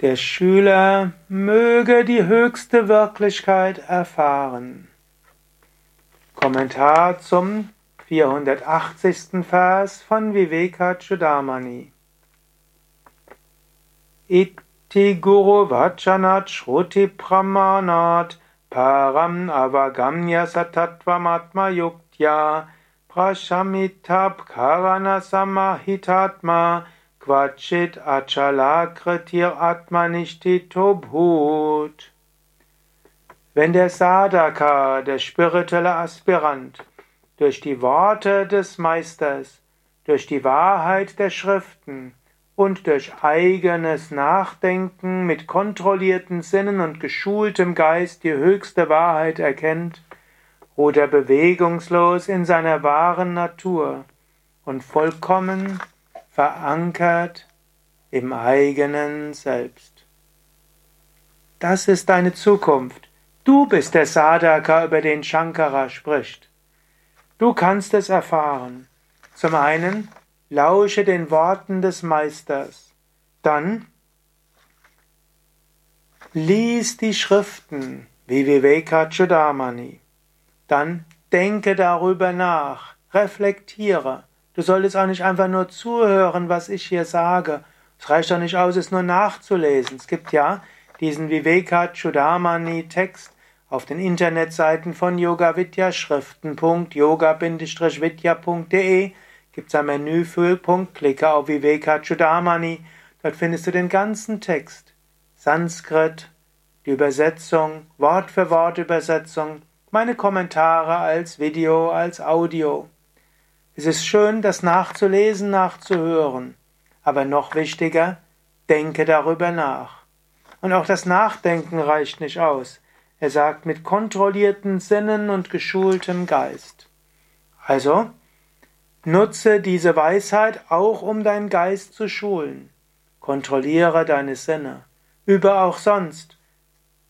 Der Schüler möge die höchste Wirklichkeit erfahren. Kommentar zum 480. Vers von Vivekachudamani. Iti Guru Vachanat Shruti Pramanat Param Avagamya Satatvamatma Yuktya Prashamitab Karana Samahitatma Quachit Achalakritir Atmanishtito Bhut. Wenn der Sadhaka, der spirituelle Aspirant, durch die Worte des Meisters, durch die Wahrheit der Schriften und durch eigenes Nachdenken mit kontrollierten Sinnen und geschultem Geist die höchste Wahrheit erkennt, ruht er bewegungslos in seiner wahren Natur und vollkommen verankert im eigenen Selbst. Das ist deine Zukunft. Du bist der Sadhaka, über den Shankara spricht. Du kannst es erfahren. Zum einen, lausche den Worten des Meisters. Dann, lies die Schriften wie. Dann, denke darüber nach, reflektiere. Du solltest auch nicht einfach nur zuhören, was ich hier sage. Es reicht doch nicht aus, es nur nachzulesen. Es gibt ja diesen Viveka Chudamani Text auf den Internetseiten von Yoga Vidya Schriften.yoga-vidya.de gibt es ein Menüfüllpunkt, klicke auf Viveka Chudamani. Dort findest du den ganzen Text. Sanskrit, die Übersetzung, Wort für Wort Übersetzung, meine Kommentare als Video, als Audio. Es ist schön, das nachzulesen, nachzuhören. Aber noch wichtiger, denke darüber nach. Und auch das Nachdenken reicht nicht aus. Er sagt mit kontrollierten Sinnen und geschultem Geist. Also, nutze diese Weisheit auch, um deinen Geist zu schulen. Kontrolliere deine Sinne. Übe auch sonst.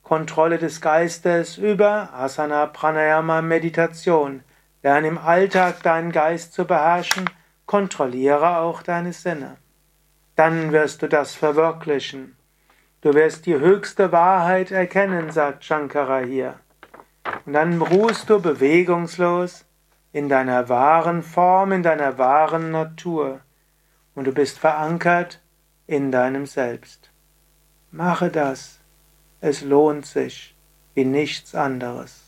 Kontrolle des Geistes über Asana, Pranayama, Meditation. Lerne im Alltag deinen Geist zu beherrschen, kontrolliere auch deine Sinne. Dann wirst du das verwirklichen. Du wirst die höchste Wahrheit erkennen, sagt Shankara hier. Und dann ruhst du bewegungslos in deiner wahren Form, in deiner wahren Natur. Und du bist verankert in deinem Selbst. Mache das. Es lohnt sich wie nichts anderes.